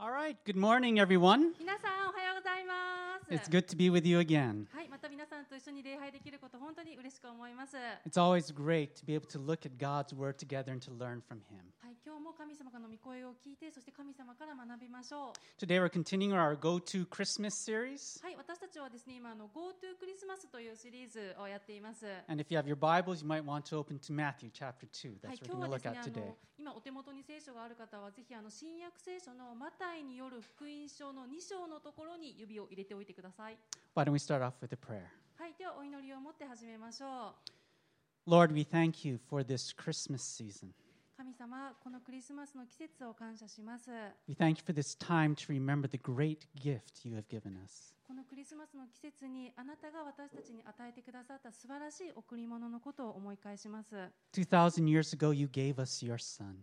All right, good morning, everyone. 皆さんおはようございます It's good to be with you again. 一緒に礼拝できること本当に嬉しく思います。は It's always great to be able to look at God's Word together and to learn from Him. い、今日も神様の御声を聞いて、そして神様から学びましょう。Today we're continuing our Go To Christmas series. はい、私たちはですね、今あのスマスというシリーズをやっています。は And if you have your Bibles, you might want to open to Matthew chapter 2. い That's、what 今 we're 日 going は to look at today. の今お手元に聖書がある方はぜひあの新約聖書のマタイによる福音書の2章のところに指を入れておいてください。Why don't we start off with a prayer? はい、ではお祈りを持って始めましょう。Lord, we thank you for this Christmas season. 神様、このクリスマスの季節を感謝します。We thank you for this time to remember the great gift you have given us. このクリスマスの季節にあなたが私たちに与えてくださった素晴らしい贈り物のことを思い返します2,000 years ago, you gave us your Son.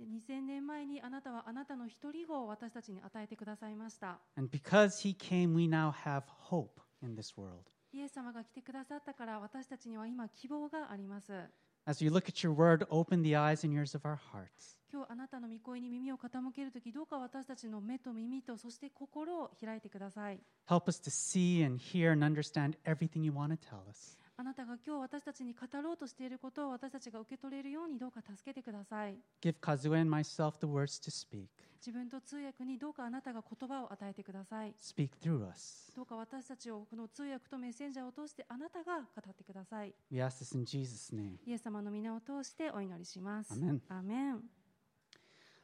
2000年前にあなたはあなたの一人子を私たちに与えてくださいました And because He came, we now have hope in this world. イエス様が来てくださったから私たちには今希望があります。Word, 今日あなたの御声に耳を傾けるときどうか私たちの目と耳とそして心を開いてください。Help us to see and hear and understand everything you want to tell us. あなたが今日私たちに語ろうとしていることを私たちが受け取れるようにどうか助けてください Give Kazue and myself the words to speak. 自分と通訳にどうかあなたが言葉を与えてください Speak through us. どうか私たちをこの通訳とメッセンジャーを通してあなたが語ってください。We ask this in Jesus' name. イエス様の皆を通してお祈りします。アメンアーメン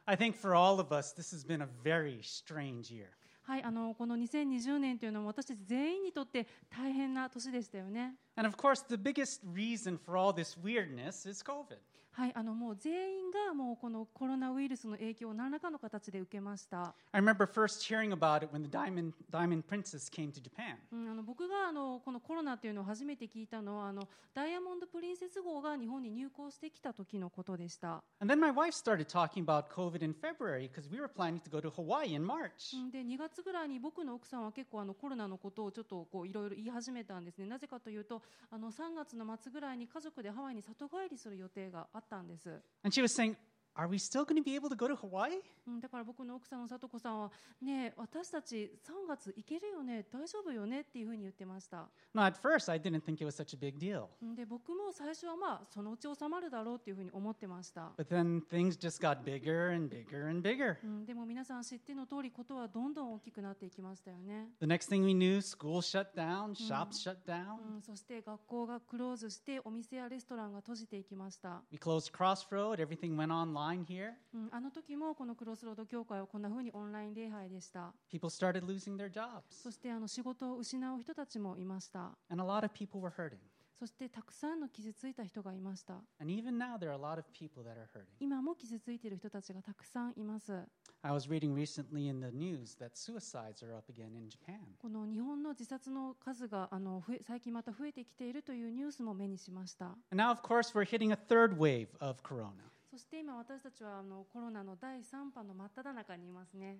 I think for all of us, this has been a very strange year. はい、あのこの2020年というのは私たち全員にとって大変な年でしたよね。And of course, the biggest reason for all this weirdness is COVID. はい、あのもう全員がもうこのコロナウイルスの影響を何らかの形で受けました。I remember first hearing about it when the Diamond, Diamond Princess came to Japan. うん、あの僕があのこのコロナっていうのを初めて聞いたのはあのダイヤモンド・プリンセス号が日本に入港してきた時のことでした。And then my wife started talking about COVID in February because we were planning to go to Hawaii in March. うんで2月ぐらいに僕の奥さんは結構あのコロナのことをちょっとこういろいろ言い始めたんですねなぜかというとあの3月の末ぐらいに家族でハワイに里帰りする予定があったんです、 And she was saying, Are we still going to be able to go to Hawaii? うん、だから僕の奥さんの里子さんはねえ私たち3月行けるよね大丈夫よねっていうふうに言ってました、No, at first I didn't think it was such a big deal. うんで僕も最初はまあそのうち収まるだろうっていうふうに思ってました、But then things just got bigger and bigger and bigger. うん、でも皆さん知っての通りことはどんどん大きくなっていきましたよね The next thing we knew, school shut down, shops shut down. うん、そして学校がクローズしてお店やレストランが閉じていきました、We closed Crossroad, everything went online here. うん、あの時もこのクロスロード教会はこんな風にオンライン礼拝でした。People started losing their jobs. そしてあの仕事を失う人たちもいました。And a lot of people were hurting. そしてたくさんの傷ついた人がいました。And even now, there are a lot of people that are hurting. 今も傷ついている人たちがたくさんいます。I was reading recently in the news that suicides are up again in Japan. この日本の自殺の数があの増え最近また増えてきているというニュースも目にしました。And now, of course, we're hitting a third wave of corona. そして今私たちはあのコロナの第3波の真っ只中にいますね。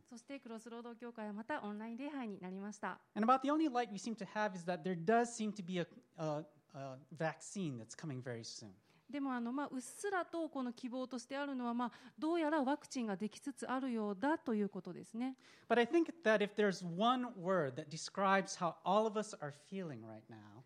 そしてクロスロスード教会はまたオンライン礼拝になりました。でもあの、まあ、うっすらとこの希望としてあるのは、まあ、どうやらワクチンができつつあるようだということですね。But I think that if there's one word that describes how all of us are feeling right now,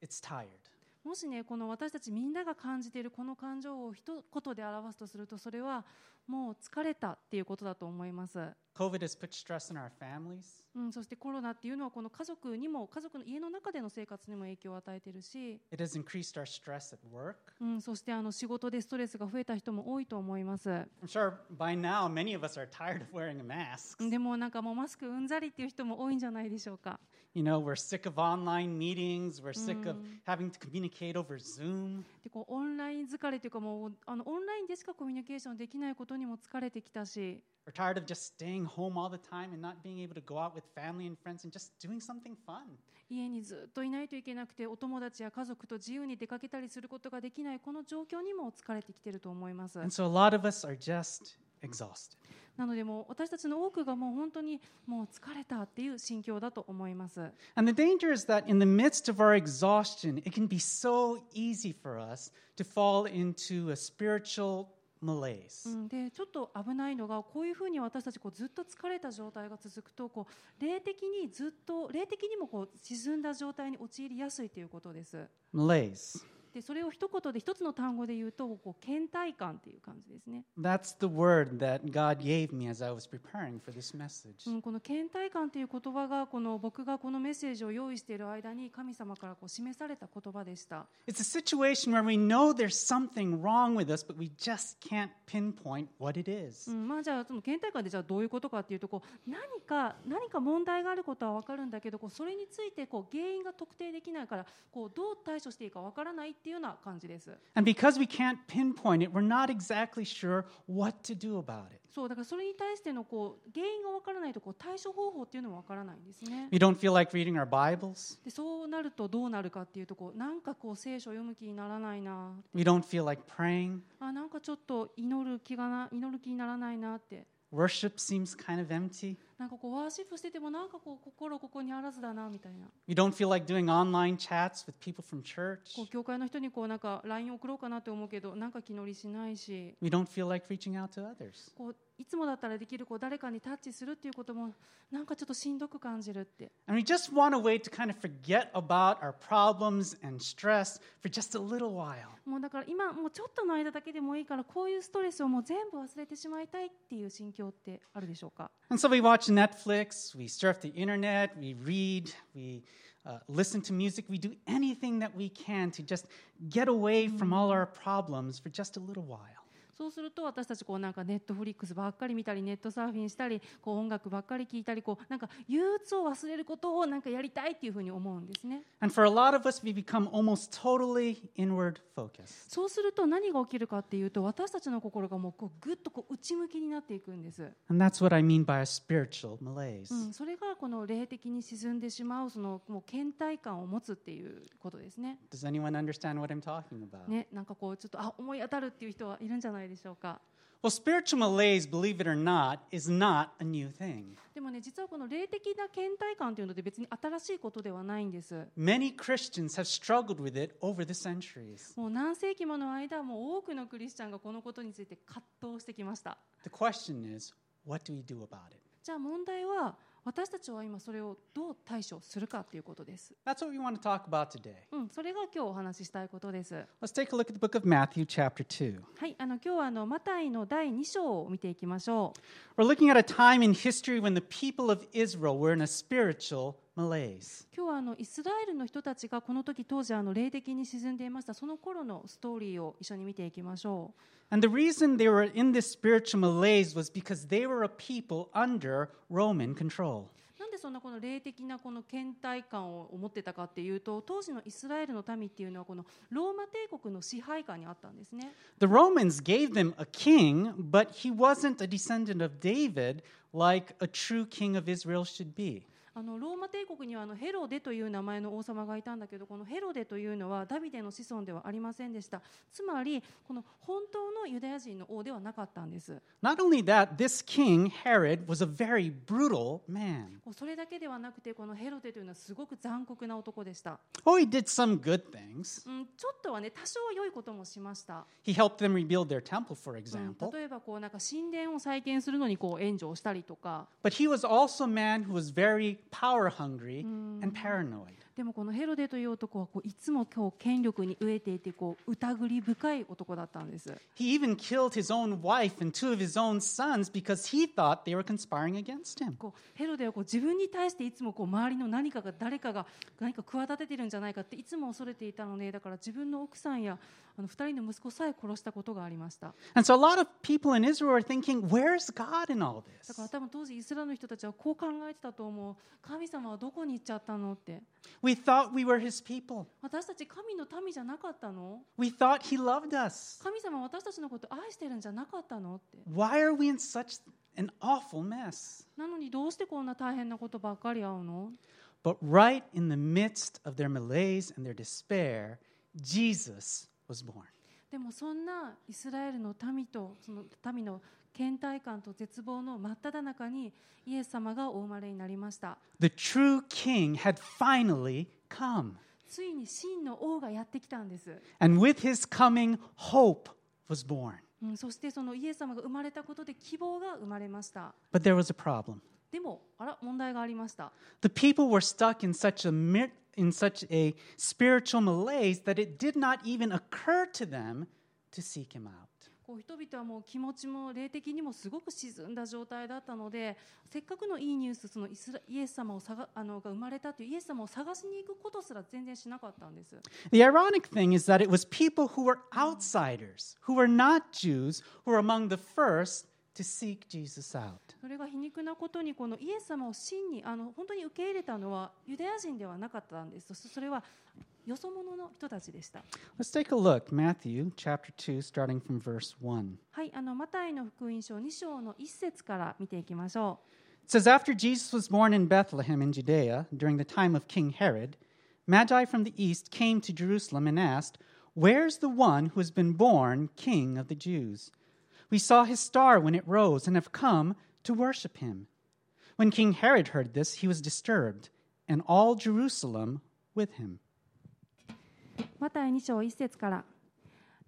it's tired. もしね、この私たちみんなが感じているこの感情を一言で表すとすると、それはもう疲れたっていうことだと思います。COVID has put stress on our families. うん、そしてコロナっていうのはこの家族にも家族の家の中での生活にも影響を与えているし、It has increased our stress at work. うん、そしてあの仕事でストレスが増えた人も多いと思います。I'm sure by now many of us are tired of wearing a mask. でもなんかもうマスクうんざりっていう人も多いんじゃないでしょうか。You know, we're sick of online meetings. We're sick of having to communicate over Zoom. でこうオンライン疲れというかもうあのオンラインでしかコミュニケーションできないことにも疲れてきたし、We're tired of just staying home all the time and not being able to go out with family and friends and just doing something fun. 家にずっといないといけなくてお友達や家族と自由に出かけたりすることができないこの状況にも疲れてきてると思います。And so a lot of us are just exhausted. なのでもう私たちの多くがもう本当にもう疲れたっていう心境だと思います。And the danger is that in the midst of our exhaustion, it can be so easy for us to fall into a spiritual malaise. うん、でちょっと危ないのがこういうふうに私たちこうずっと疲れた状態が続くとこう霊的にずっと霊的にもこう沈んだ状態に陥りやすいということです。Malaise. でそれを一言で一つの単語で言うとこう倦怠感っていう感じですね。That's the word that God gave me as I was preparing for this message. うん、この倦怠感という言葉がこの僕がこのメッセージを用意している間に神様からこう示された言葉でした。It's a situation where we know there's something wrong with us, but we just can't pinpoint what it is. うん、まあじゃあその倦怠感でじゃあどういうことかっていうとこう何か何か問題があることは分かるんだけどこうそれについてこう原因が特定できないからこうどう対処していいか分からないっていうような感じです。And because we can't pinpoint it, we're not exactly sure what to do about it. そうだからそれに対してのこう原因が分からないとこう対処方法っていうのも分からないんですね。We don't feel like reading our Bibles. でそうなるとどうなるかっていうとこうなんかこう聖書を読む気にならないな We don't feel like praying. あなんかちょっと祈る気がな祈る気にならないなって Worship seems kind of empty. なんかこうワーシップしててもなんかこう心ここにあらずだなみたいな We don't feel like doing online chats with people from church. こう教会の人にこうなんか LINE 送ろうかなって思うけどなんか気乗りしないし We don't feel like reaching out to others. こういつもだったらできるこう誰かにタッチするっていうこともなんかちょっとしんどく感じるって And we just want a way to kind of forget about our problems and stress for just a little while. もうだから今もうちょっとの間だけでもいいからこういうストレスをもう全部忘れてしまいたいっていう心境ってあるでしょうか And so we watch Netflix, we surf the internet, we read, we uh, listen to music, we do anything that we can to just get away from all our problems for just a little while. そうすると私たちこうなんかネットフリックスばっかり見たりネットサーフィンしたりこう音楽ばっかり聴いたりこうなんか憂鬱を忘れることをなんかやりたいっていうふうに思うんですね And for a lot of us, we become almost totally inward focused. そうすると何が起きるかっていうと私たちの心がもうこうぐっとこう内向きになっていくんです、And that's what I mean by a spiritual malaise. うん、それがこの霊的に沈んでしまうそのもう倦怠感を持つっていうことですね Does anyone understand what I'm talking about? ねなんかこうちょっとあ思い当たるっていう人はいるんじゃないでしょうか Well, spiritual malaise, believe it or not, is not a new thing. でもね実はこの霊的な倦怠感というので別に新しいことではないんです Many Christians have struggled with it over the centuries. もう何世紀もの間もう多くのクリスチャンがこのことについて葛藤してきました The question is, what do we do about it? じゃあ問題は私たちは今それをどう対処するかということです、That's what we want to talk about today. うん、それが今日お話ししたいことです Let's take a look at the book of Matthew, chapter 2. はいあの今日はあのマタイの第2章を見ていきましょう We're looking at a time in history when the people of Israel were in a spiritual malaise. 今日はあのイスラエルの人たちがこの時当時あの霊的に沈んでいましたその頃のストーリーを一緒に見ていきましょう And the reason they were in this spiritual malaise was because they were a people under Roman control. なんでそんなこの霊的なこの倦怠感を持ってたかっていうと当時のイスラエルの民っていうのはこのローマ帝国の支配下にあったんですね The Romans gave them a king, but he wasn't a descendant of David like a true king of Israel should be. あのローマ帝国にはあのヘロデという名前の王様がいたんだけどこのヘロデというのはダビデの子孫ではありませんでしたつまりこの本当のユダヤ人の王ではなかったんです Not only that, this king, Herod, was a very brutal man. それだけではなくてこのヘロデというのはすごく残酷な男でした、Oh, he did some good things. うん、ちょっとはね多少良いこともしました、He helped them rebuild their temple, for うん example. 例えばこうなんか神殿を再建するのにこう援助をしたりとか But he was also a man who was very power hungry and mm. paranoid. でもこのヘロデという男はこういつも今日権力に飢えていてこう疑り深い男だったんです。He even killed his own wife and two of his own sons because he thought they were conspiring against him. こうヘロデはこう自分に対していつもこう周りの何かが誰かが何か企ててるんじゃないかっていつも恐れていたのでだから自分の奥さんやあの2人の息子さえ殺したことがありました。And so a lot of people in Israel are thinking, where's God in all だ this? から多分当時イスラエルの人たちはこう考えてたと思う。神様はどこに行っちゃったのって We thought we were his people. 私たち神の民じゃなかったの We thought he loved us. 神様は私たちのこと愛してるんじゃなかったのって Why are we in such an awful mess? なのにどうしてこんな大変なことばっかり会うの But right in the midst of their malaise and their despair, Jesus was born. でもそんなイスラエルの民とその民の倦怠感と絶望の真っ只中にイエス様がお生まれになりました The true king had finally come. ついに真の王がやってきたんです And with his coming, hope was born. うん、そしてそのイエス様が生まれたことで希望が生まれました But there was a problem. でもあら問題がありました The people were stuck in such a in such a spiritual malaise that it did not even occur to them to seek him out. こう人々はもう気持ちも霊的にもすごく沈んだ状態だったのでせっかくのいいニュースそのイスライエス様を探あのが生まれたというイエス様を探しに行くことすら全然しなかったんです The ironic thing is that it was people who were outsiders, who were not Jews, who were among the first to seek Jesus out. それが皮肉なことにこのイエス様を真にあの本当に受け入れたのはユダヤ人ではなかったんですそそれはよそ者の人たちでした Let's take a look, Matthew chapter 2 starting from verse 1. はいあのマタイの福音書2章の1節から見ていきましょう It says, After Jesus was born in Bethlehem in Judea during the time of King Herod, Magi from the east came to Jerusalem and asked, Where's the one who has been born King of the Jews? We saw his star when it rose and have come to worship him. When King Herod heard this, he was disturbed, and all Jerusalem with him. マタイ2章1節から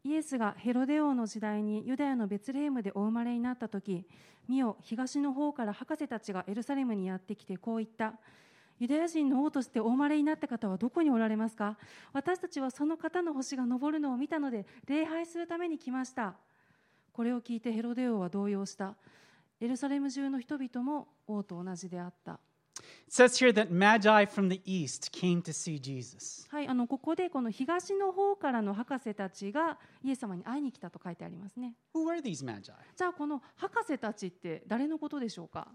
イエスがヘロデ王の時代にユダヤのベツレヘムでお生まれになった時見よ東の方から博士たちがエルサレムにやってきてこう言った。ユダヤ人の王としてお生まれになった方はどこにおられますか？私たちはその方の星が昇るのを見たので礼拝するために来ました。これを聞いてヘロデ王は動揺した。エルサレム中の人々も王と同じであった。は、あここでこの東の方からの博士たちがイエス様に会いに来たと書いてありますね。じゃあこの博士たちって誰のことでしょうか、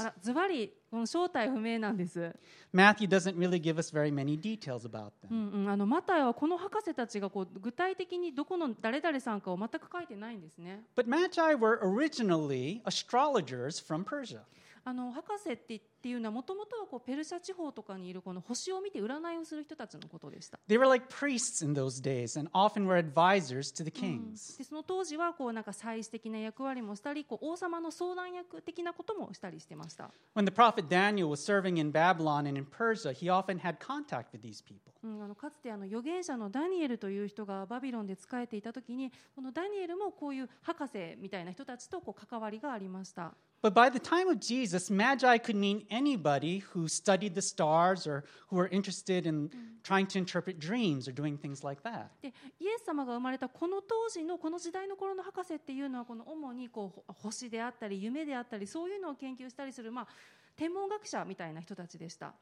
あらずばりこの正体不明なんです、Matthew doesn't really give us very many details about う them. んうん、あのマタイはこの博士たちがこう具体的にどこの誰々さんかを全く書いてないんですね But Magi were originally astrologers from Persia. あの博士ってっていうのはもともとはこうペルシャ地方とかにいるこの星を見て占いをする人たちのことでした、They were like priests in those days and often were advisors to the うん kings. でその当時はこうなんか祭祀的な役割もしたりこう王様の相談役的なこともしたりしてました When the prophet Daniel was serving in Babylon and in Persia, he often had contact with these people. うん、あのかつてあの預言者のダニエルという人がバビロンで仕えていた時にこのダニエルもこういう博士みたいな人たちとこう関わりがありました。But by the time of Jesus, Magi could mean anybody who studied the stars or who were interested in trying to interpret dreams or doing things like that. でイエス様が生まれたこの当時のこの時代の頃の博士っていうのはこの主にこう星であったり夢であったりそういうのを研究したりする、まあ、天文学者みたいな人たちでした。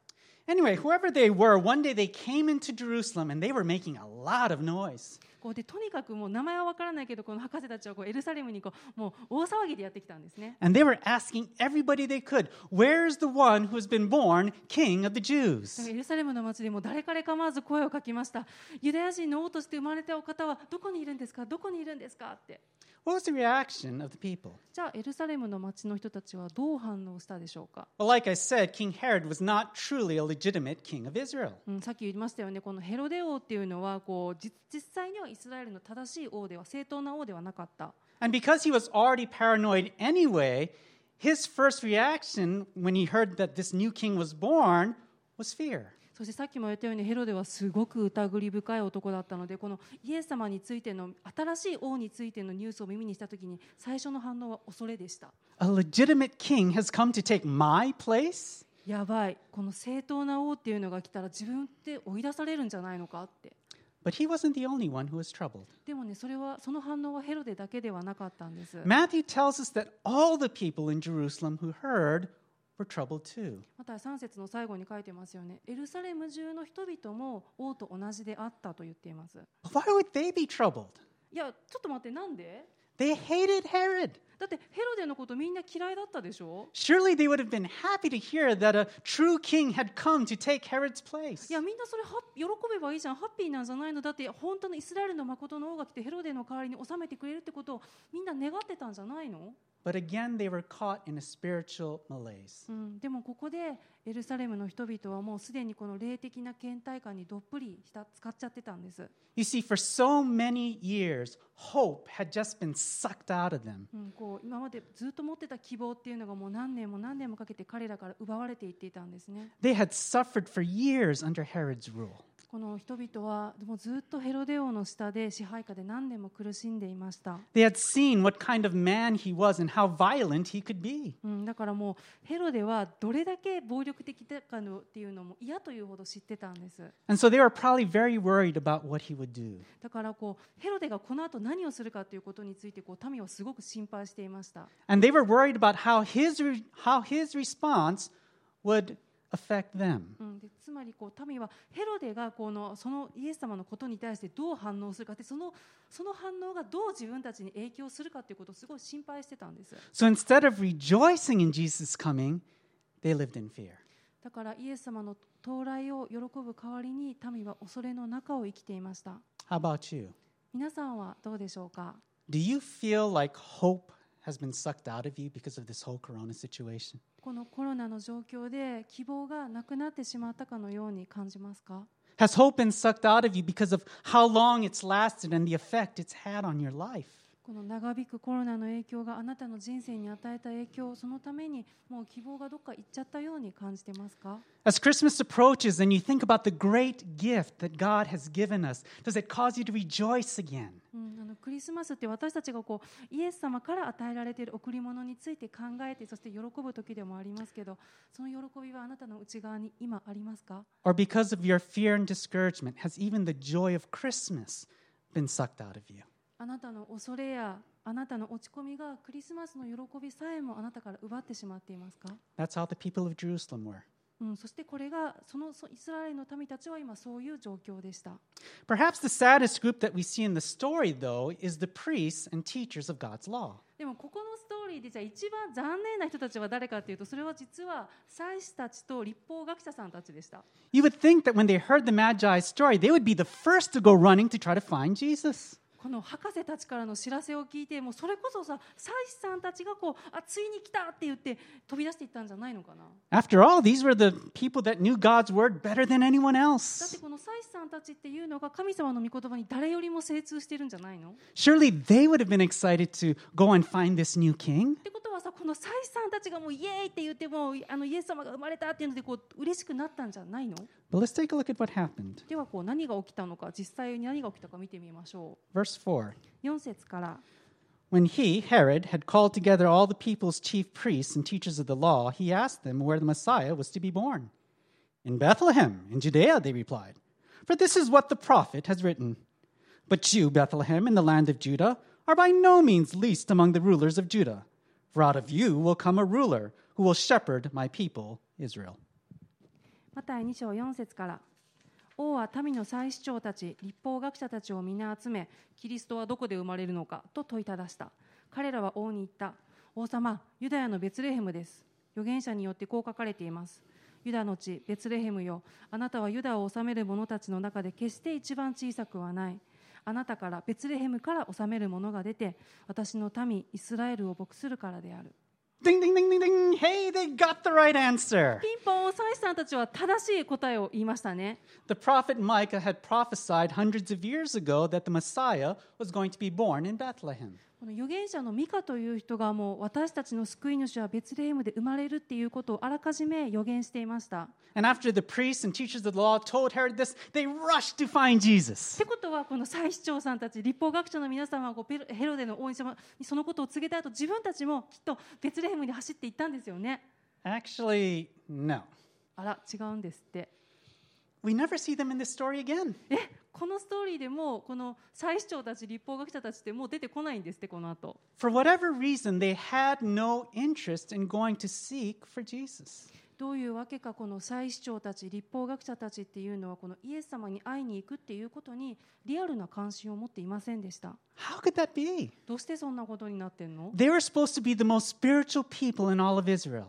Anyway, whoever they were, one day they came into Jerusalem and they were making a lot of noise. こうでとにかくもう名前は分からないけどこの博士たちはこうエルサレムにこうもう大騒ぎでやってきたんですね。 And they were asking everybody they could, Where's the one who has been born king of the だから Jews? エルサレムの町でも誰彼構わず声をかけました。ユダヤ人の王として生まれたお方はどこにいるんですかどこにいるんですかって。 What was the reaction of the people? じゃあエルサレムの町の人たちはどう反応したでしょうか、 Well, like I said, King Herod was not truly a legitimate king of Israel. うん、さっき言いましたよねこのヘロデ王っていうのはこう実実際にはイスラエルの正しい王では正当な王ではなかった。 And because he was already paranoid anyway, his first reaction when he heard that this new king was born was fear. そしてさっきも言ったようにヘロデはすごく疑り深い男だったのでこのイエス様についての新しい王についてのニュースを耳にした時に最初の反応は恐れでした。A legitimate king has come to take my place? やばいこの正当な王っていうのが来たら自分って追い出されるんじゃないのかって But he wasn't the only one who was troubled. でもねそれはその反応はヘロデだけではなかったんです Matthew tells us that all the people in Jerusalem who heard were troubled too. また3節の最後に書いてますよねエルサレム中の人々も王と同じであったと言っています Why would they be troubled? いやちょっと待ってなんで？They hated Herod. だってヘロデのことみんな嫌いだったでしょ？Surely they would have been happy to hear that a true king had come to take Herod's place. いやみんなそれは喜べばいいじゃんハッピーなんじゃないの？だって本当のイスラエルの誠の王が来てヘロデの代わりに治めてくれるってことをみんな願ってたんじゃないの？But again they were caught in a spiritual malaise. うん、でもここでエルサレムの人々はもうすでにこの霊的な倦怠感にどっぷりした使っちゃってたんです、You see, for so many years, hope had just been sucked out of them. うん、こう今までずっと持ってた希望っていうのがもう何年も何年もかけて彼らから奪われていっていたんですね They had suffered for years under Herod's rule. この人々はもうずっとヘロデ王の下で支配下で何年も苦しんでいました、They had seen what kind of man he was and だからもうヘロデはどれだけ暴力的だかのっていうのも嫌というほど知ってたんです。だからこうヘロデがこの後何をするかということについてこう民はすごく心配していました。Affect them. うん、でつまりこう民はヘロデがこのそのイエス様のことに対してどう反応するかってそのその反応がどう自分たちに影響するかということをすごい心配してたんです So instead of rejoicing in Jesus' coming, they lived in fear. だからイエス様の到来を喜ぶ代わりに民は恐れの中を生きていました How about you? 皆さんはどうでしょうか？Do you feel like hope has been sucked out of you because of this whole corona situation? このコロナの状況で希望がなくなってしまったかのように感じますか Has hope been sucked out of you because of how long it's lasted and the effect it's had on your life? この長引くコロナの影響があなたの人生に与えた影響そのためにもう希望がどっか行っちゃったように感じてますか As Christmas approaches and you think about the great gift that God has given us, does it cause you to rejoice again? うん、あのクリスマスって私たちがこうイエス様から与えられている贈り物について考えてそして喜ぶ時でもありますけどその喜びはあなたの内側に今ありますか？Or because of your fear and discouragement, has even the joy of Christmas been sucked out of you? あなたの恐れやあなたの落ち込みがクリスマスの喜びさえもあなたから奪ってしまっていますか、That's how the people of Jerusalem were. うん、そしてこれがそのそイスラエルの民たちは今そういう状況でした Perhaps the saddest group that we see in the story, though, is the priests and teachers of God's law. でもここのストーリーでじゃあ一番残念な人たちは誰かというとそれは実は祭司たちと立法学者さんたちでした You would think that when they heard the Magi's story, they would be the first to go running to try to find Jesus. この博士たちからの知らせを聞いてもうそれこそさ祭司さんたちがこうあついに来たって言って飛び出していったんじゃないのかな After all, these were the people that knew God's word better than anyone だって else. この祭司さんたちっていうのが神様の御言葉に誰よりも精通してるんじゃないのっ Surely they would have been excited to go and find this new king. てことはさこの祭司さんたちがもうイエーイって言ってもあのイエス様が生まれたっていうのでこう嬉しくなったんじゃないの But let's take a look at what happened. ではこう何が起きたのか実際に何が起きたか見てみましょ Verse 4. う4節から。 When he, Herod, had called together all the people's chief priests and teachers of the law, he asked them where the Messiah was to be born. In Bethlehem, in Judea, they replied. For this is what the prophet has written. But you, Bethlehem, in the land of Judah, are by no means least among the rulers of Judah. For out of you will come a ruler who will shepherd my people, Israel. マタイ2章4節から。王は民の祭司長たち立法学者たちを皆集めキリストはどこで生まれるのかと問いただした。彼らは王に言った。王様ユダヤのベツレヘムです。預言者によってこう書かれています。ユダの地ベツレヘムよ。あなたはユダを治める者たちの中で決して一番小さくはない。あなたからベツレヘムから治める者が出て私の民イスラエルを牧するからである Ding, ding, ding, ding, ding. Hey, they got the right answer. ピンポン祭司さんたちは正しい答えを言いましたね The prophet Micah had prophesied hundreds of years ago that the Messiah was going to be born in Bethlehem. この預言者のミカという人がもう私たちの救い主はベツレヘムで生まれるっていうことをあらかじめ予言していました。っ And after the priests and teachers of the law told Herod this, they rushed to find Jesus. てことはこの祭司長さんたち立法学者の皆さんはこうヘロデの王様にそのことを告げた後自分たちもきっとベツレヘムに走っていったんですよね。Actually, no. あら違うんですって。We never see them in this story again. えこのストーリーでもこの祭司長たち立法学者たちってもう出てこないんですってこの後。For whatever reason, they had no interest in going to seek for Jesus. どういうわけかこの祭司長たち立法学者たちっていうのはこのイエス様に会いに行くっていうことにリアルな関心を持っていませんでした。How could that be? どうしてそんなことになってんの They were supposed to be the most spiritual people in all of Israel.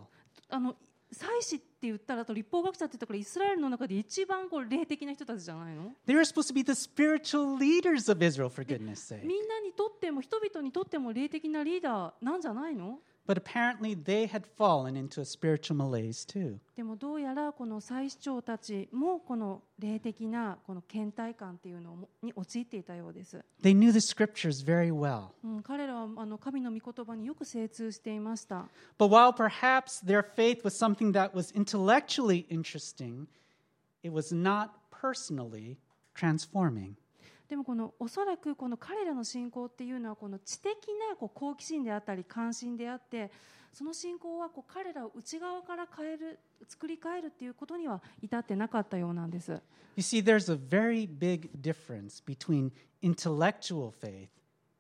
あの祭司って言ったらと立法学者って言ったからイスラエルの中で一番こう霊的な人たちじゃないの？They were supposed to be the spiritual leaders of Israel, for goodness sake. みんなにとっても人々にとっても霊的なリーダーなんじゃないの？But apparently, they had fallen into a spiritual malaise too. でもどうやらこの祭司長たちもこの霊的なこの倦怠感っていうのもに陥っていたようです、 They knew the scriptures very well. うん、彼らはあの神の御言葉によく精通していました But while perhaps their faith was something that was intellectually interesting, it was not personally transforming. でもこのおそらくこの彼らの信仰っていうのはこの知的なこう好奇心であったり関心であってその信仰はこう彼らを内側から変える作り変えるっていうことには至ってなかったようなんです。You see, there's a very big difference between intellectual faith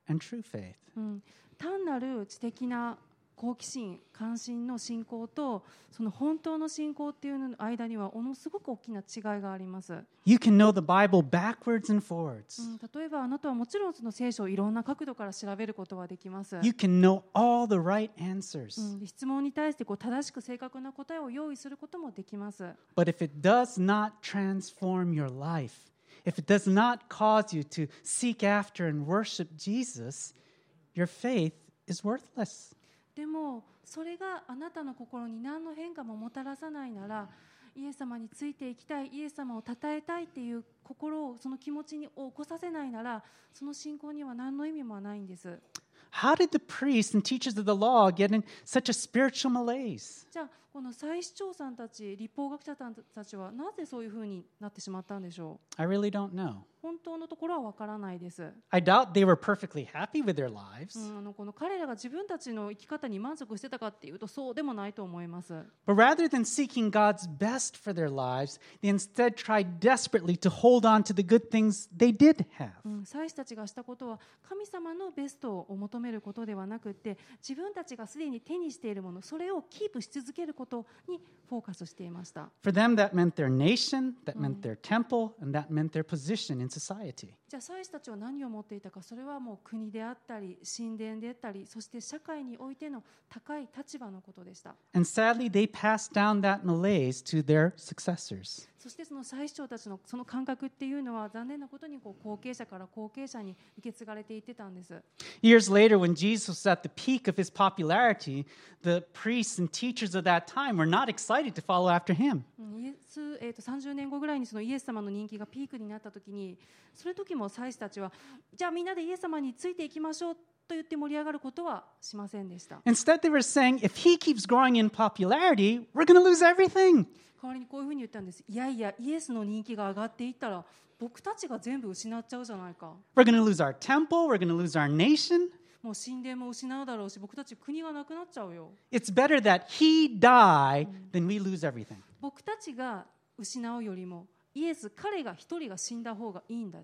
and true faith. うん、単なる知的な好奇心関心の信仰とその本当の信仰っていうのの間にはものすごく大きな違いがあります、You can know the Bible backwards and forwards. うん、例えばあなたはもちろんその聖書をいろんな角度から調べることはできます、You can know all the right answers. うん、で質問に対してこう正しく正確な答えを用意することもできます、But if it does not transform your life, if it does not cause you to seek after and worship Jesus, your faith is worthless. でもそれがあなたの心に何の変化ももたらさないならイエス様についていきたいイエス様を称えたいっていう心をその気持ちに起こさせないならその信仰には何の意味もないんです How did the priests and teachers of the law get in such a spiritual malaise? じゃあこの祭司長さんたち立法学者さんたちはなぜそういうふうになってしまったんでしょう I really don't know. 本当のところは分からないです、I doubt they were perfectly happy with their lives. うん、あのこの彼らが自分たちの生き方に満足してたかっていうとそうでもないと思います But rather than seeking God's best for their lives, they instead tried desperately to hold on to the good things they did have. うん、祭司たちがしたことは神様のベストを求めることではなくって自分たちがすでに手にしているものそれをキープし続けるこことにフォーカスた。ちは何を持っていたか、それはもう国であったり、神殿であったり、そして社会においての高い立場のことでした。そしてその祭司長たちのその感覚っていうのは残念なことにこう後継者から後継者に受け継がれていってたんです Years later, when Jesus was at the peak of his popularity, the priests and teachers of that time were not excited to follow after him. うんイエスえー、と30年後ぐらいにそのイエス様の人気がピークになった時にその時も祭司たちはじゃあみんなでイエス様についていきましょうと言って盛り上がることはしませんでした Instead, they were saying, if he keeps growing in popularity, we're going to lose everything. 代わりにこういうふうに言ったんですいやいやイエスの人気が上がっていったら僕たちが全部失っちゃうじゃないか We're going to lose our temple. We're going to lose our nation. もう神殿も失うだろうし僕たち国がなくなっちゃうよ It's better that he die than we lose everything. 僕たちが失うよりもイエス彼が一人が死んだ方がいいんだ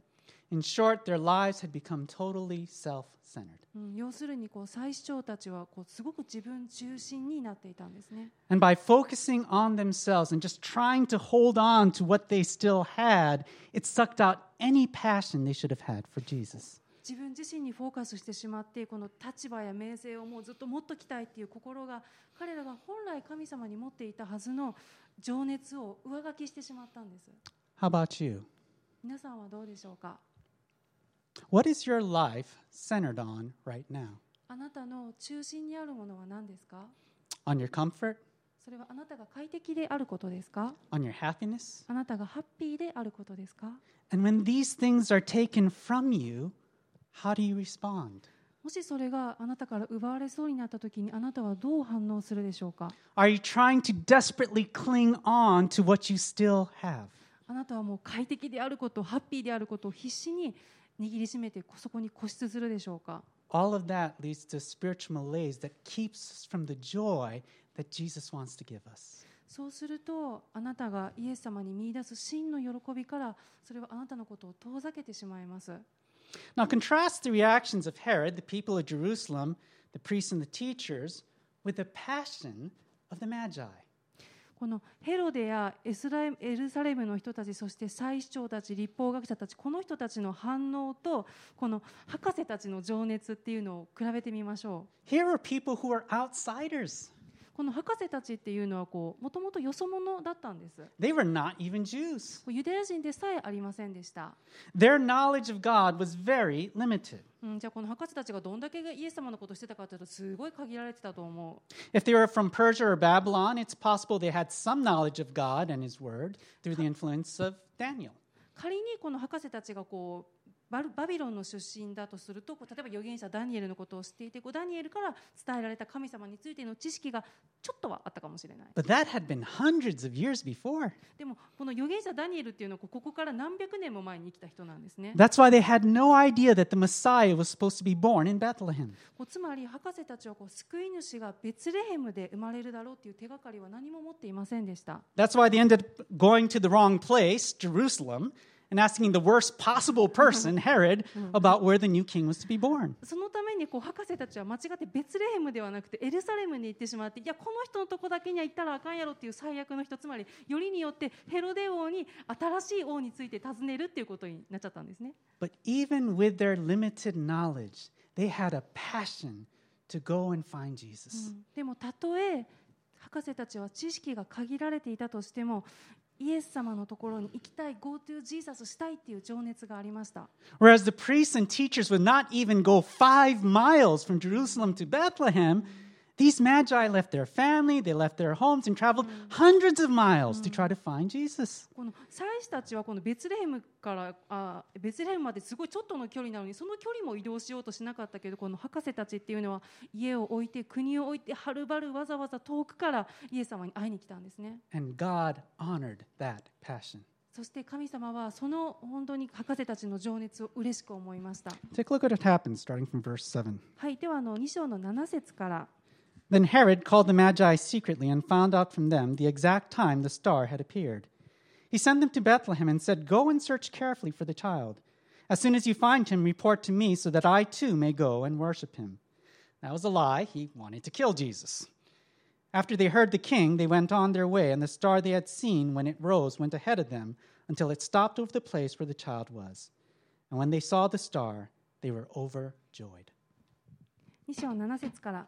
In short, their lives had become totally self centered. うん、要するにこう祭司長たちはこうすごく自分中心になっていたんですね。And by focusing on themselves and just trying to hold on to what they still had, it sucked out any passion they should have had for Jesus. 自分自身にフォーカスしてしまってこの立場や名声をもうずっと持っときたいっていう心が彼らが本来神様に持っていたはずの情熱を上書きしてしまったんです How about you? 皆さんはどうでしょうか What is your life centered on right now? あなたの中心にあるものは何ですか？On your comfort? それはあなたが快適であることですか？On your happiness? あなたがハッピーであることですか？And when these things are taken from you, how do you respond? もしそれがあなたから奪われそうになったときにあなたはどう反応するでしょうか？あなたはもう快適であること、ハッピーであることを必死に握りしめてそこに固執するでしょうか All of that leads to spiritual malaise that keeps us from the joy that Jesus wants to give us. そうするとあなたがイエス様に見出す真の喜びからそれはあなたのことを遠ざけてしまいます Now, contrast the reactions of Herod, the people of Jerusalem, the priests and the teachers, with the passion of the Magi. このヘロデやエスラエエルサレムの人たちそして祭司長たち立法学者たちこの人たちの反応とこの博士たちの情熱っていうのを比べてみましょう Here are people who are outsiders. この博士たちっていうのはこうもともとよそ者だったんです They were not even Jews. ユダヤ人でさえありませんでした、Their knowledge of God was very limited. うん、じゃあこの博士たちがどんだけイエス様のことをしてたかというとすごい限られてたと思う If they were from Persia or Babylon, it's possible they had some knowledge of God and His Word through the influence of Daniel. 仮にこの博士たちがこうバルバビロンの出身だとすると例えば預言者ダニエルのことを知っていてこうダニエルから伝えられた神様についての知識がちょっとはあったかもしれない But that had been hundreds of years before. でもこの預言者ダニエルっていうのはこうここから何百年も前に生きた人なんですね That's why they had no idea that the Messiah was supposed to be born in Bethlehem. つまり博士たちはこう救い主がベツレヘムで生まれるだろうという手がかりは何も持っていませんでした That's why they ended up going to the wrong place, Jerusalem, and asking the worst possible person, Herod, about where the new king was to be born. そのためにこう博士たちは間違ってベツレヘムではなくてエルサレムに行ってしまっていやこの人のとこだけには行ったらあかんやろっていう最悪の人つまりよりによってヘロデ王に新しい王について尋ねるっていうことになっちゃったんですね But even with their limited knowledge, they had a passion to go and find Jesus. でもたとえ博士たちは知識が限られていたとしてもイエス様のところに行きたい Go to Jesus したいっていう情熱がありました Whereas the priests and teachers would not even go five miles from Jerusalem to Bethlehem, These magi left their family, they left their homes, and traveled hundreds of miles to try to find Jesus. この祭司たちはこのベツレヘムからあベツレヘムまですごいちょっとの距離なのにその距離も移動しようとしなかったけどこの博士たちっていうのは家を置いて国を置いてはるばるわざわざ遠くからイエス様に会いに来たんですね And God honored that passion. そして神様はその本当に博士たちの情熱を嬉しく思いました Take a look at what happened starting from verse 7. はいではあの2章の7節から Then Herod called the Magi secretly and found out from them the exact time the star had appeared. He sent them to Bethlehem and said, Go and search carefully for the child. As soon as you find him, report to me so that I too may go and worship him. That was a lie. He wanted to kill Jesus. After they heard the king, they went on their way, and the star they had seen when it rose went ahead of them until it stopped over the place where the child was. And when they saw the star, they were overjoyed. 2章7節から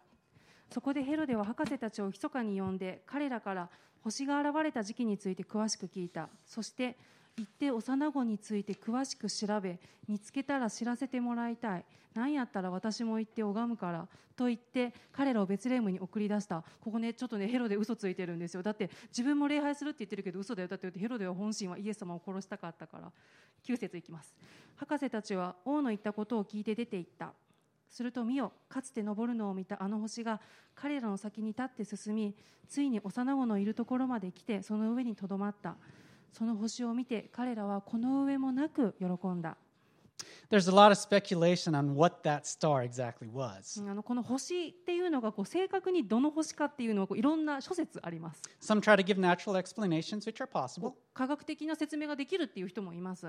そこでヘロデは博士たちを密かに呼んで彼らから星が現れた時期について詳しく聞いたそして行って幼子について詳しく調べ見つけたら知らせてもらいたい。何やったら私も行って拝むからと言って彼らをベツレームに送り出した。ここねちょっとねヘロデ嘘ついてるんですよ。だって自分も礼拝するって言ってるけど嘘だよ。だってヘロデは本心はイエス様を殺したかったから。9節いきます博士たちは王の言ったことを聞いて出て行った。すると見よかつて登るのを見たあの星が彼らの先に立って進みついに幼子のいるところまで来てその上にとどまった。その星を見て彼らはこの上もなく喜んだ。There's a lot of speculation on what that star exactly was. あのこの星っていうのがこう正確にどの星かっていうのはこういろんな諸説あります Some try to give natural explanations, which are possible. 科学的な説明ができるっていう人もいます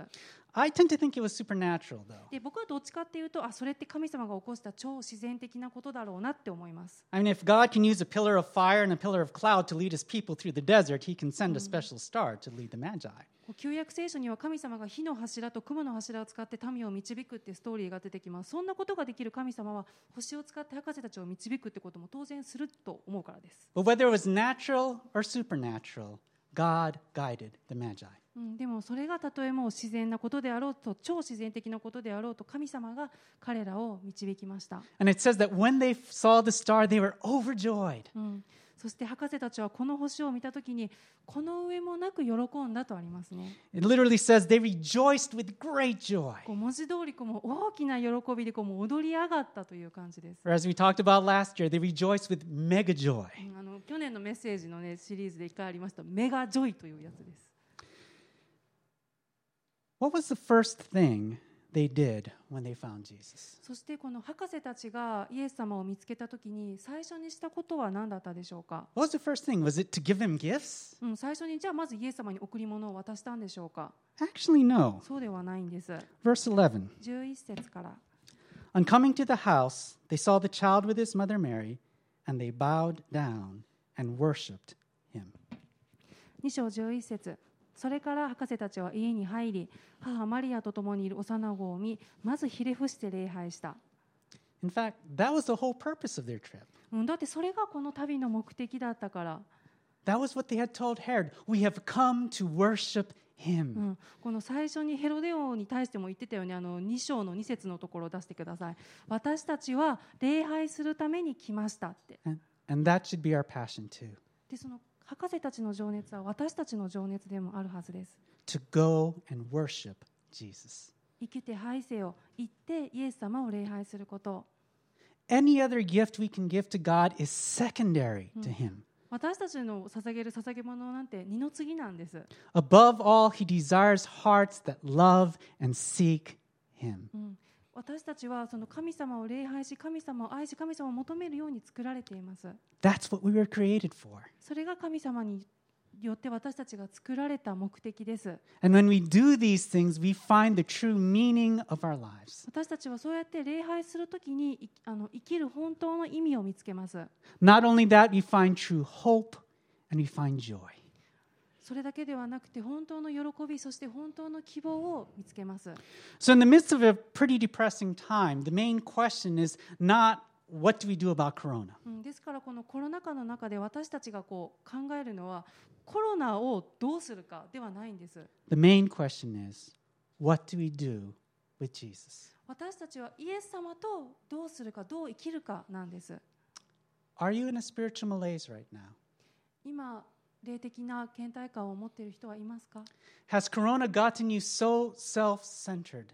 I tend to think it was supernatural, though. で僕はどっちかっていうとあそれって神様が起こした超自然的なことだろうなって思います I mean, if God can use a pillar of fire and a pillar of cloud to lead his people through the desert, he can send a special star to lead the Magi. 旧約聖書には神様が火の柱と雲の柱を使って民を導くってストーリーが出てきます。そんなことができる神様は星を使って博士たちを導くってことも当然すると思うからです。But whether it was natural or supernatural, God guided the Magi. うん、でもそれがたとえもう自然なことであろうと超自然的なことであろうと神様が彼らを導きました、And it says that when they saw the star, they were overjoyed. うん、そして博士たちはこの星を見た時にこの上もなく喜んだとありますね It literally says they rejoiced with great joy. こう文字通りこうもう大きな喜びでこうもう踊り上がったという感じです as we talked about last year, they rejoiced with mega joy. うんあの去年のメッセージの、ね、シリーズで一回ありましたメガジョイというやつです。What was the first thing they did when they found Jesus? そしてこの博士たちがイエス様を見つけたときに最初にしたことは何だったでしょうか、What was the first thing? Was it to give him gifts? うん、最初にじゃあまずイエス様に贈り物を渡したんでしょうか Actually, no. そうではないんです。Verse 11. 11節から。On coming to the house, they saw the child with his mother Mary, and they bowed down and worshiped him. 2章11節それから博士たちは家に入り母マリアと共にいる幼子を見まずひれ伏して礼拝した In fact, that was the whole purpose of their trip. うん、だってそれがこの旅の目的だったから、That was what they had told Herod. We have come to worship う him. ん、この最初にヘロデ王に対しても言ってたようにあの2章の2節のところを出してください私たちは礼拝するために来ましたって And, and that should be our passion too でその博士たちの情熱は私たちの情熱でもあるはずです to go and worship Jesus. 生きて拝せよ行ってイエス様を礼拝すること Any other gift we can give to God is secondary to him. 私たちの捧げる捧げ物なんて二の次なんです Above all, he desires hearts that love and seek him. 私たちはその神様を礼拝し神様を愛し神様を求めるように作られています That's what we were created for. それが神様によって私たちが作られた目的です And when we do these things, we find the true meaning of our lives. 私たちはそうやって礼拝するときにいあの生きる本当の意味を見つけます Not only that, we find true hope and we find joy. それだけではなくて本当の喜びそして本当の希望を見つけます So, in the midst of a pretty depressing time, the main question is not what do we do about Corona? うんですからこのコロナ禍の中で私たちがこう考えるのはコロナをどうするかではないんです The main question is what do we do with Jesus? 私たちはイエス様とどうするかどう生きるかなんです Are you in a spiritual malaise right now? 今霊的な倦怠感を持っている人はいますか Has Corona gotten you so self centered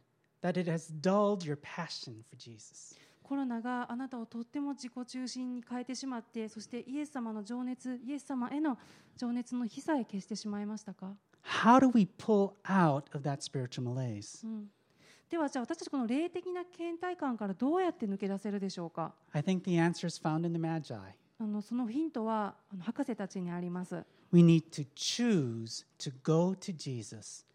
that it has dulled your passion for Jesus? コロナがあなたをとっても自己中心に変えてしまってそしてイエス様の情熱イエス様への情熱の火さえ消してしまいましたか、How do we pull out of that spiritual malaise? うん、ではじゃあ私たちこの霊的な倦怠感からどうやって抜け出せるでしょうか I think the answer is found in the Magi. あのそのヒントはあの博士たちにあります、We need to choose to go to Jesus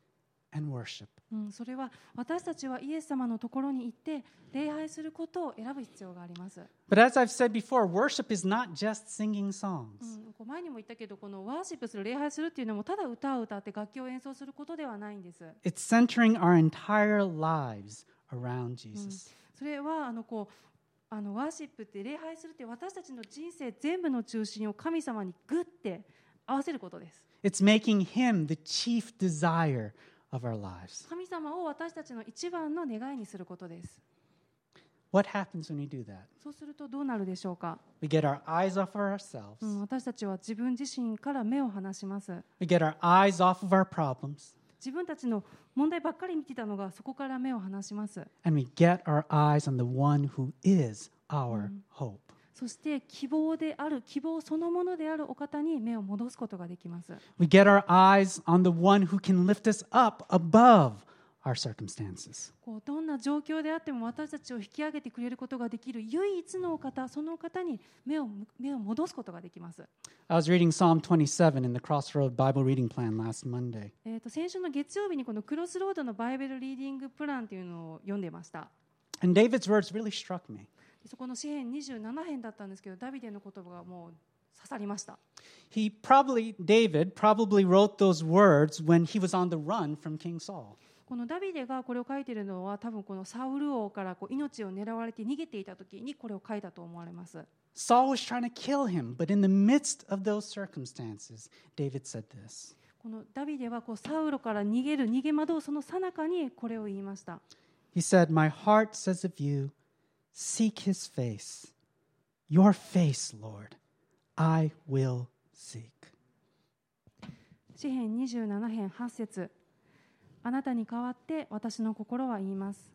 and worship. うん、それは私たちはイエス様のところに行って礼拝することを選ぶ必要があります、But as I've said before, worship is not just singing う songs. う前にも言ったけどこのワーシップする礼拝するっていうのもただ歌を歌って楽器を演奏することではないんです It's centering our entire lives around Jesus. それはあのこうあのワーシップって礼拝するって私たちの人生全部の中心を神様にグッて合わせることです It's making Him the chief desire of our lives. 神様を私たちの一番の願いにすることです What happens when we do that? そうするとどうなるでしょうか、We get our eyes off of ourselves. うん、私たちは自分自身から目を離します We get our eyes off of our problems. 自分たちの問題ばっかり見てたのがそこから目を離します。そして希望である希望そのものであるお方に目を戻すことができます。Our circumstances. こうどんな状況であっても私たちを引き上げてくれることができる唯一のお方そのお方に目を目を戻すことができます、I was reading Psalm 27 in the Crossroad Bible reading plan last Monday. えー、と先週の月曜日にこのクロスロードの Bible reading plan というのを読んでました And David's words really struck me. そこの詩編27編だったんですけどダビデの言葉がもう刺さりました He probably, David probably wrote those words when he was on the run from King Saul. このダビデがこれを書いているのは多分このサウル王からこう命を狙われて逃げていた時にこれを書いたと思われます Saul was trying to kill him, but in the midst of those circumstances, David said this このダビデはこうサウロから逃げる逃げ惑うその最中にこれを言いました He said, My heart says of you, seek his face. Your face, Lord, I will seek. 詩編27編8節あなたに代わって私の心は言います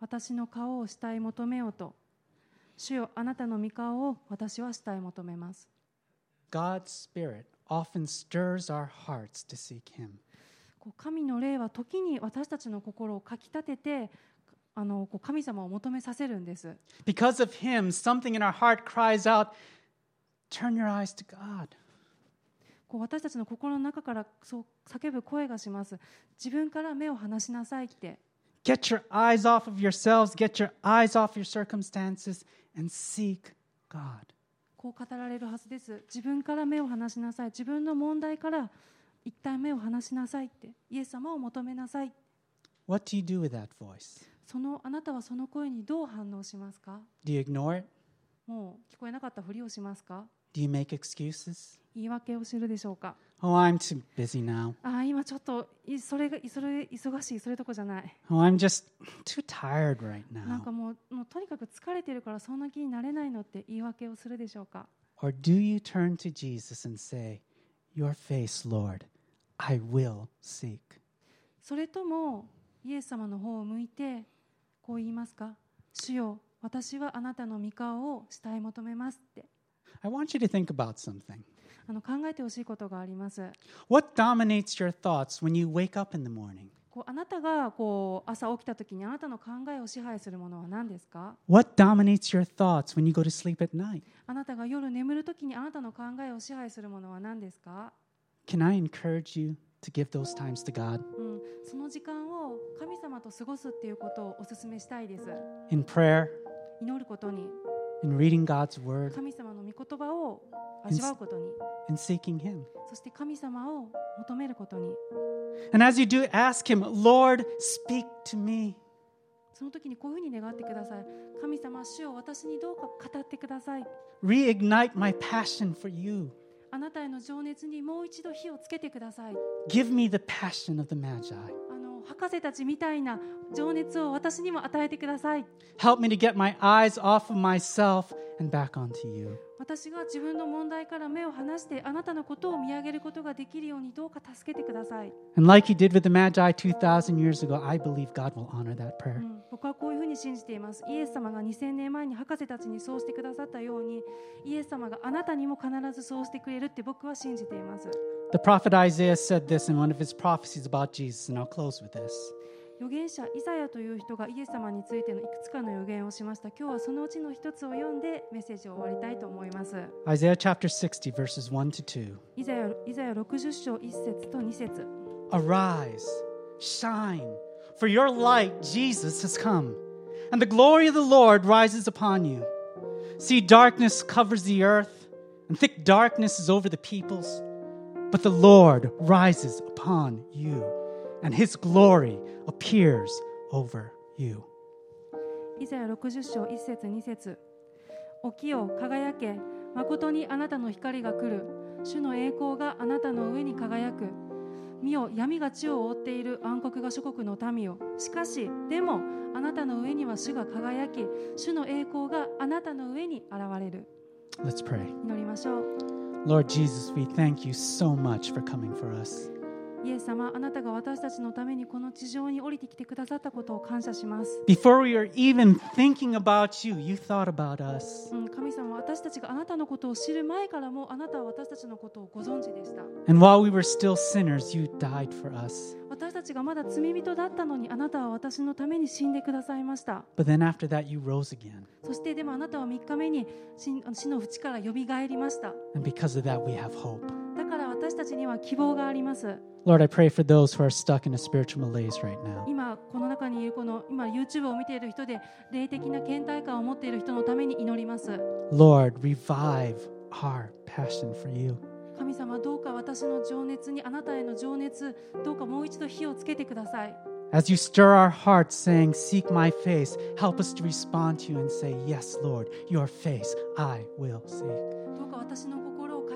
私の顔を慕い求めようと主よあなたの御顔を私は慕い求めます God's Spirit often stirs our hearts to seek him. 神の霊は時に私たちの心をかきたててあのこう神様を求めさせるんです Because of him, something in our heart cries out, Turn your eyes to God. こう私たちの心の中からそう叫ぶ声がします自分から目を離しなさいって Get your eyes off of yourselves, get your eyes off your circumstances, and seek God. こう語られるはずです自分から目を離しなさい自分の問題から一旦目を離しなさいってイエス様を求めなさい What do you do with that voice? そのあなたはその声にどう反応しますか Do you ignore it? もう聞こえなかったふりをしますか Do you make excuses? 言い訳をするでしょうか？Oh, I'm too busy now. ああ今ちょっといそれがそれ忙しいそれとこじゃない Oh, I'm just too tired right なん now. かもうもうとにかく疲れてるからそんな気になれないのって言い訳をするでしょうか？Or do you turn to Jesus and say, Your face, Lord, I will seek? それともイエス様の方を向いてこう言いますか？主よ私はあなたの御顔を慕い求めますって I want you to think about something. あの考えてほしいことがあります What dominates your thoughts when you wake up in the morning? こうあなたがこう朝起きた時にあなたの考えを支配するものは何ですか What dominates your thoughts when you go to sleep at night? あなたが夜眠る時にあなたの考えを支配するものは何ですか、Can I encourage you to give those times to God うん、その時間を神様と過ごすっていうことをお勧めしたいです in prayer, 祈ることに in reading God's word, 神様の御言葉を味わうことに in seeking Him? そして神様を求めることに And as you do, ask Him, Lord, speak to me. その時にこういうふうに願ってください神様主を私にどうか語ってください Reignite my passion for you. あなたへの情熱にもう一度火をつけてください Give me the passion of the Magi. 博士たちみたいな情熱を私にも与えてください。Help me to get my eyes off of myself and back onto you. 私が自分の問題から目を離してあなたのことを見上げることができるようにどうか助けてください、And like He did with the Magi 2,000 years ago, I believe God will honor that う prayer. ん、僕はこういうふうに信じています。イエス様が2000年前に博士たちにそうしてくださったようにイエス様があなたにも必ずそうしてくれるって僕は信じています The prophet Isaiah said this in one of his prophecies about Jesus, and I'll close with this. 預言者イザヤという人がイエス様についてのいくつかの預言をしました今日はそのうちの一つを読んでメッセージを終わりたいと思います Isaiah chapter 60, verses 1 to 2. イザヤイザヤ60章1節と2節 Arise, shine, for your light, Jesus, has come, and the glory of the Lord rises upon you. See, darkness covers the earth, and thick darkness is over the peoples. But the Lord rises upon you, and his glory appears over you. イザヤ60章1節2節起きよ輝け誠にあなたの光が来る。主の栄光があなたの上に輝く。見よ闇が地を覆っている暗黒が諸国の民よ。しかしでもあなたの上には主が輝き主の栄光があなたの上に現れる。Let's pray. 祈りましょう Lord Jesus, we thank you so much for coming for us. イエス様あなたが私たちのためにこの地上に降りてきてくださったことを感謝します。You, you 神様私たちがあなたのことを知る前からもあなたは私たちのことをご存知でした。We sinners, 私たちがまだ罪人だったのにあなたは私のために死んでくださいました。That, そしてでもあなたは3日目に死のちからよみがえりました。And because of that, we have hope. 私たちには希望があります Lord, I pray for those who are stuck in a spiritual malaise right now. 今この中にいるこの今 YouTube を見ている人で霊的な倦怠感を持っている人のために祈ります Lord, revive our passion for you. 神様どうか私の情熱にあなたへの情熱どうかもう一度火をつけてください As you stir our hearts, saying, Seek my face, help us to respond to you and say, Yes, Lord, your face I will seek. どうか私の心をか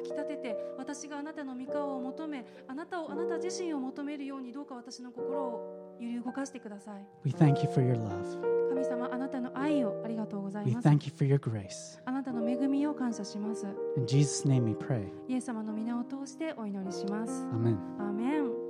きたてて私があなたの御顔を求めあなたをあなた自身を求めるようにどうか私の心を揺り動かしてください We thank you for your love. 神様あなたの愛をありがとうござい We ます thank you for your grace. あなたの恵みを感謝します In Jesus' name we pray. イエス様の皆を通してお祈りします Amen. アーメン